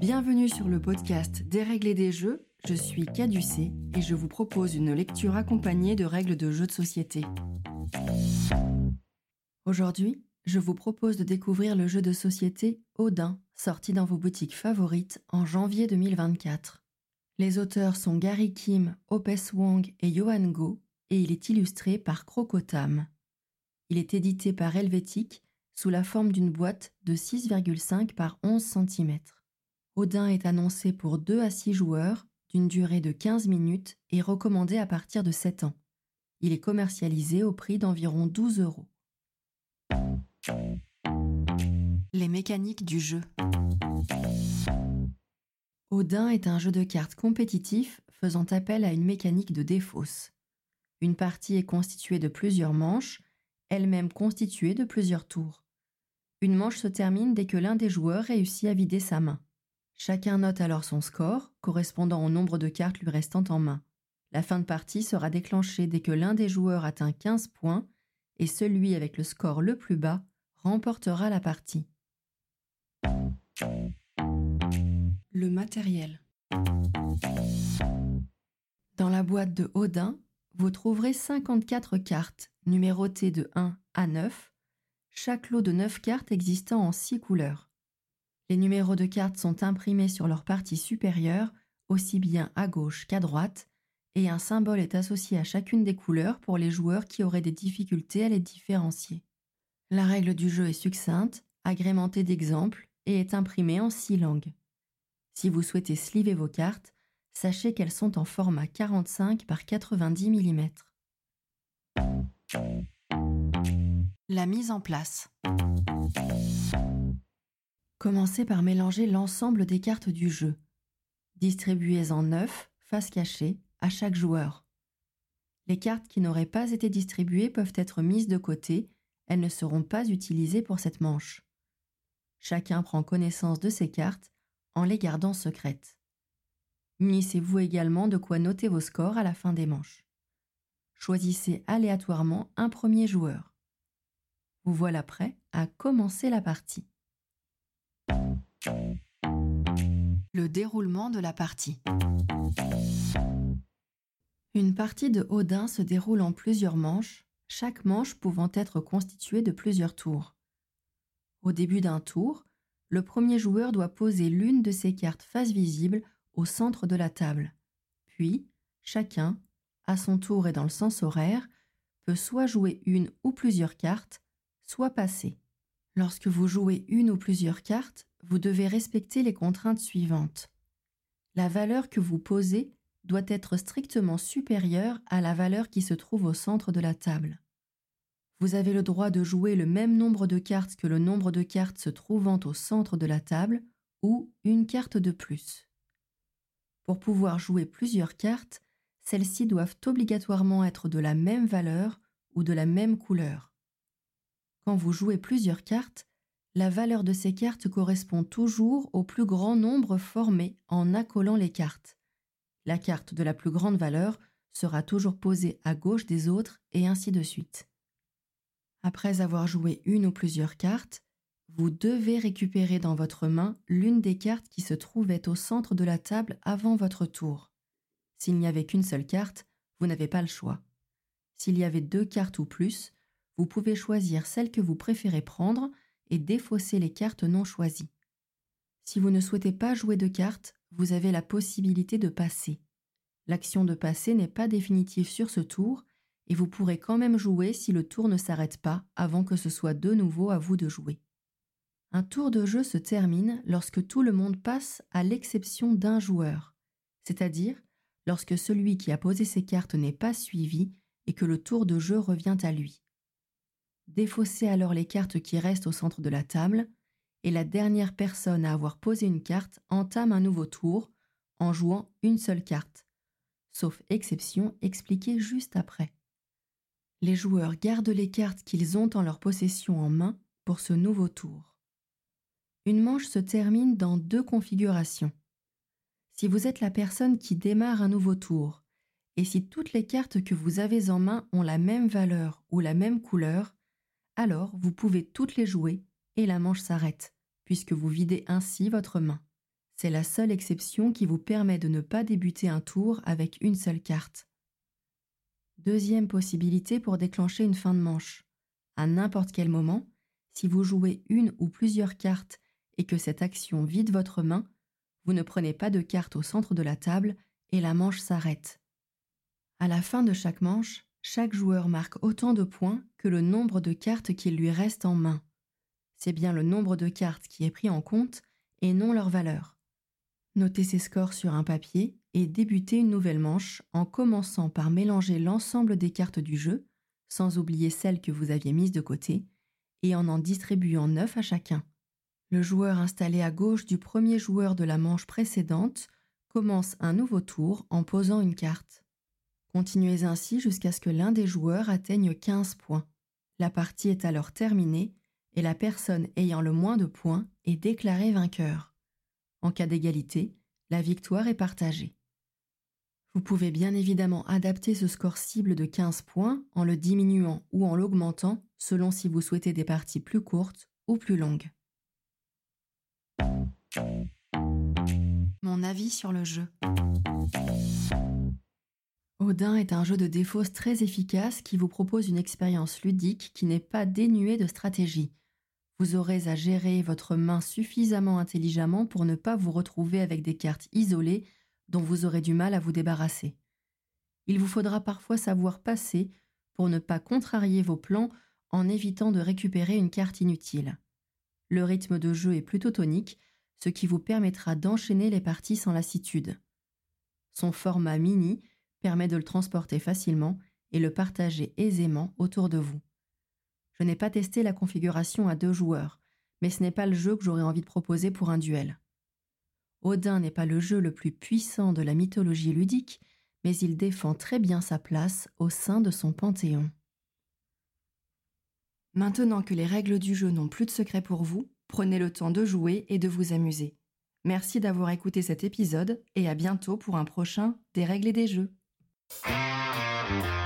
Bienvenue sur le podcast et des jeux. Je suis Caducée et je vous propose une lecture accompagnée de règles de jeux de société. Aujourd'hui, je vous propose de découvrir le jeu de société Odin, sorti dans vos boutiques favorites en janvier 2024. Les auteurs sont Gary Kim, Opes Wong et Johan Go et il est illustré par Crocotam. Il est édité par Helvétique sous la forme d'une boîte de 6,5 par 11 cm. Odin est annoncé pour 2 à 6 joueurs, d'une durée de 15 minutes et recommandé à partir de 7 ans. Il est commercialisé au prix d'environ 12 euros. Les mécaniques du jeu. Odin est un jeu de cartes compétitif faisant appel à une mécanique de défausse. Une partie est constituée de plusieurs manches, elle-même constituée de plusieurs tours. Une manche se termine dès que l'un des joueurs réussit à vider sa main. Chacun note alors son score, correspondant au nombre de cartes lui restant en main. La fin de partie sera déclenchée dès que l'un des joueurs atteint 15 points et celui avec le score le plus bas remportera la partie. Le matériel. Dans la boîte de Odin, vous trouverez 54 cartes numérotées de 1 à 9, chaque lot de 9 cartes existant en 6 couleurs. Les numéros de cartes sont imprimés sur leur partie supérieure, aussi bien à gauche qu'à droite, et un symbole est associé à chacune des couleurs pour les joueurs qui auraient des difficultés à les différencier. La règle du jeu est succincte, agrémentée d'exemples et est imprimée en six langues. Si vous souhaitez sliver vos cartes, sachez qu'elles sont en format 45 par 90 mm. La mise en place. Commencez par mélanger l'ensemble des cartes du jeu. Distribuez-en 9, face cachée, à chaque joueur. Les cartes qui n'auraient pas été distribuées peuvent être mises de côté, elles ne seront pas utilisées pour cette manche. Chacun prend connaissance de ces cartes en les gardant secrètes. Munissez-vous également de quoi noter vos scores à la fin des manches. Choisissez aléatoirement un premier joueur. Vous voilà prêt à commencer la partie. Le déroulement de la partie. Une partie de Odin se déroule en plusieurs manches, chaque manche pouvant être constituée de plusieurs tours. Au début d'un tour, le premier joueur doit poser l'une de ses cartes face visible au centre de la table. Puis, chacun, à son tour et dans le sens horaire, peut soit jouer une ou plusieurs cartes, soit passer. Lorsque vous jouez une ou plusieurs cartes, vous devez respecter les contraintes suivantes. La valeur que vous posez doit être strictement supérieure à la valeur qui se trouve au centre de la table. Vous avez le droit de jouer le même nombre de cartes que le nombre de cartes se trouvant au centre de la table ou une carte de plus. Pour pouvoir jouer plusieurs cartes, celles-ci doivent obligatoirement être de la même valeur ou de la même couleur. Quand vous jouez plusieurs cartes, la valeur de ces cartes correspond toujours au plus grand nombre formé en accolant les cartes. La carte de la plus grande valeur sera toujours posée à gauche des autres et ainsi de suite. Après avoir joué une ou plusieurs cartes, vous devez récupérer dans votre main l'une des cartes qui se trouvait au centre de la table avant votre tour. S'il n'y avait qu'une seule carte, vous n'avez pas le choix. S'il y avait deux cartes ou plus, vous pouvez choisir celle que vous préférez prendre et défausser les cartes non choisies. Si vous ne souhaitez pas jouer de cartes, vous avez la possibilité de passer. L'action de passer n'est pas définitive sur ce tour et vous pourrez quand même jouer si le tour ne s'arrête pas avant que ce soit de nouveau à vous de jouer. Un tour de jeu se termine lorsque tout le monde passe à l'exception d'un joueur, c'est-à-dire lorsque celui qui a posé ses cartes n'est pas suivi et que le tour de jeu revient à lui. Défaussez alors les cartes qui restent au centre de la table, et la dernière personne à avoir posé une carte entame un nouveau tour en jouant une seule carte, sauf exception expliquée juste après. Les joueurs gardent les cartes qu'ils ont en leur possession en main pour ce nouveau tour. Une manche se termine dans deux configurations. Si vous êtes la personne qui démarre un nouveau tour, et si toutes les cartes que vous avez en main ont la même valeur ou la même couleur, alors vous pouvez toutes les jouer et la manche s'arrête, puisque vous videz ainsi votre main. C'est la seule exception qui vous permet de ne pas débuter un tour avec une seule carte. Deuxième possibilité pour déclencher une fin de manche. À n'importe quel moment, si vous jouez une ou plusieurs cartes et que cette action vide votre main, vous ne prenez pas de carte au centre de la table et la manche s'arrête. À la fin de chaque manche, chaque joueur marque autant de points que le nombre de cartes qu'il lui reste en main. C'est bien le nombre de cartes qui est pris en compte et non leur valeur. Notez ces scores sur un papier et débutez une nouvelle manche en commençant par mélanger l'ensemble des cartes du jeu, sans oublier celles que vous aviez mises de côté, et en en distribuant neuf à chacun. Le joueur installé à gauche du premier joueur de la manche précédente commence un nouveau tour en posant une carte. Continuez ainsi jusqu'à ce que l'un des joueurs atteigne 15 points. La partie est alors terminée et la personne ayant le moins de points est déclarée vainqueur. En cas d'égalité, la victoire est partagée. Vous pouvez bien évidemment adapter ce score cible de 15 points en le diminuant ou en l'augmentant selon si vous souhaitez des parties plus courtes ou plus longues. Mon avis sur le jeu. Odin est un jeu de défausse très efficace qui vous propose une expérience ludique qui n'est pas dénuée de stratégie. Vous aurez à gérer votre main suffisamment intelligemment pour ne pas vous retrouver avec des cartes isolées dont vous aurez du mal à vous débarrasser. Il vous faudra parfois savoir passer pour ne pas contrarier vos plans en évitant de récupérer une carte inutile. Le rythme de jeu est plutôt tonique, ce qui vous permettra d'enchaîner les parties sans lassitude. Son format mini permet de le transporter facilement et le partager aisément autour de vous. Je n'ai pas testé la configuration à deux joueurs, mais ce n'est pas le jeu que j'aurais envie de proposer pour un duel. Odin n'est pas le jeu le plus puissant de la mythologie ludique, mais il défend très bien sa place au sein de son panthéon. Maintenant que les règles du jeu n'ont plus de secret pour vous, prenez le temps de jouer et de vous amuser. Merci d'avoir écouté cet épisode et à bientôt pour un prochain Des règles et des jeux. Música